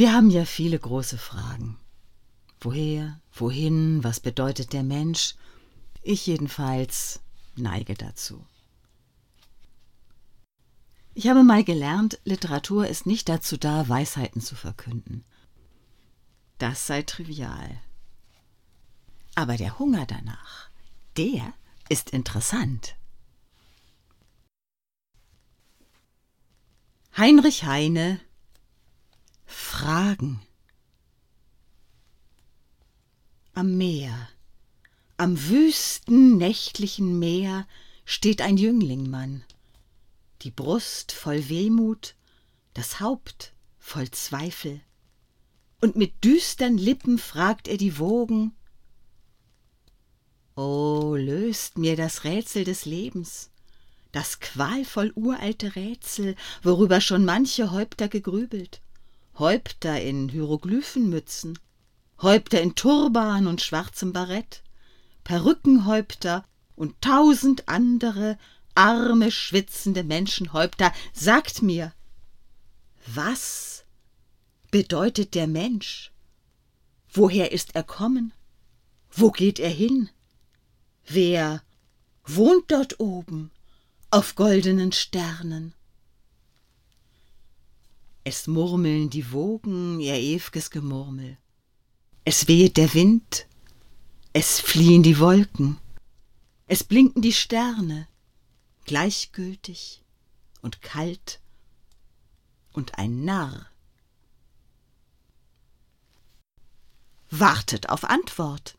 Wir haben ja viele große Fragen. Woher, wohin, was bedeutet der Mensch? Ich jedenfalls neige dazu. Ich habe mal gelernt, Literatur ist nicht dazu da, Weisheiten zu verkünden. Das sei trivial. Aber der Hunger danach, der ist interessant. Heinrich Heine Fragen. Am Meer, am wüsten nächtlichen Meer steht ein Jünglingmann, die Brust voll Wehmut, das Haupt voll Zweifel, und mit düstern Lippen fragt er die Wogen O löst mir das Rätsel des Lebens, das qualvoll uralte Rätsel, worüber schon manche Häupter gegrübelt, Häupter in Hieroglyphenmützen, Häupter in Turban und schwarzem Barett, Perückenhäupter und tausend andere arme, schwitzende Menschenhäupter, sagt mir, was bedeutet der Mensch? Woher ist er kommen? Wo geht er hin? Wer wohnt dort oben auf goldenen Sternen? Es murmeln die Wogen ihr ew'ges Gemurmel. Es wehet der Wind, es fliehen die Wolken, es blinken die Sterne, gleichgültig und kalt und ein Narr. Wartet auf Antwort.